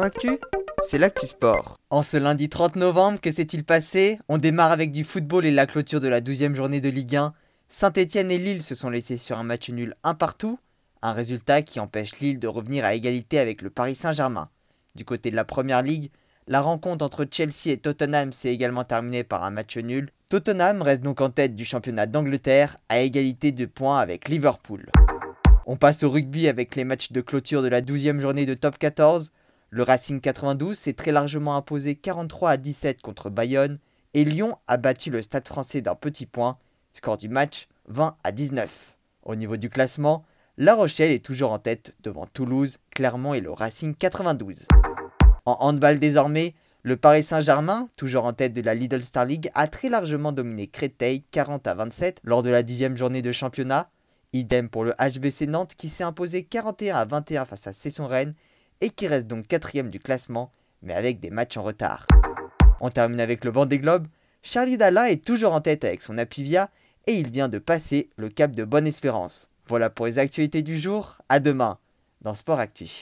Actu, c'est l'actu sport. En ce lundi 30 novembre, que s'est-il passé? On démarre avec du football et la clôture de la 12e journée de Ligue 1. Saint-Etienne et Lille se sont laissés sur un match nul un partout, un résultat qui empêche Lille de revenir à égalité avec le Paris Saint-Germain. Du côté de la Première Ligue, la rencontre entre Chelsea et Tottenham s'est également terminée par un match nul. Tottenham reste donc en tête du championnat d'Angleterre à égalité de points avec Liverpool. On passe au rugby avec les matchs de clôture de la 12e journée de top 14. Le Racing 92 s'est très largement imposé 43 à 17 contre Bayonne et Lyon a battu le Stade français d'un petit point, score du match 20 à 19. Au niveau du classement, La Rochelle est toujours en tête devant Toulouse, Clermont et le Racing 92. En handball désormais, le Paris Saint-Germain, toujours en tête de la Lidl Star League, a très largement dominé Créteil 40 à 27 lors de la dixième journée de championnat. Idem pour le HBC Nantes qui s'est imposé 41 à 21 face à Cesson Rennes et qui reste donc quatrième du classement, mais avec des matchs en retard. On termine avec le Vendée Globe. Charlie Dalin est toujours en tête avec son Apivia et il vient de passer le cap de Bonne Espérance. Voilà pour les actualités du jour. À demain dans Sport Actu.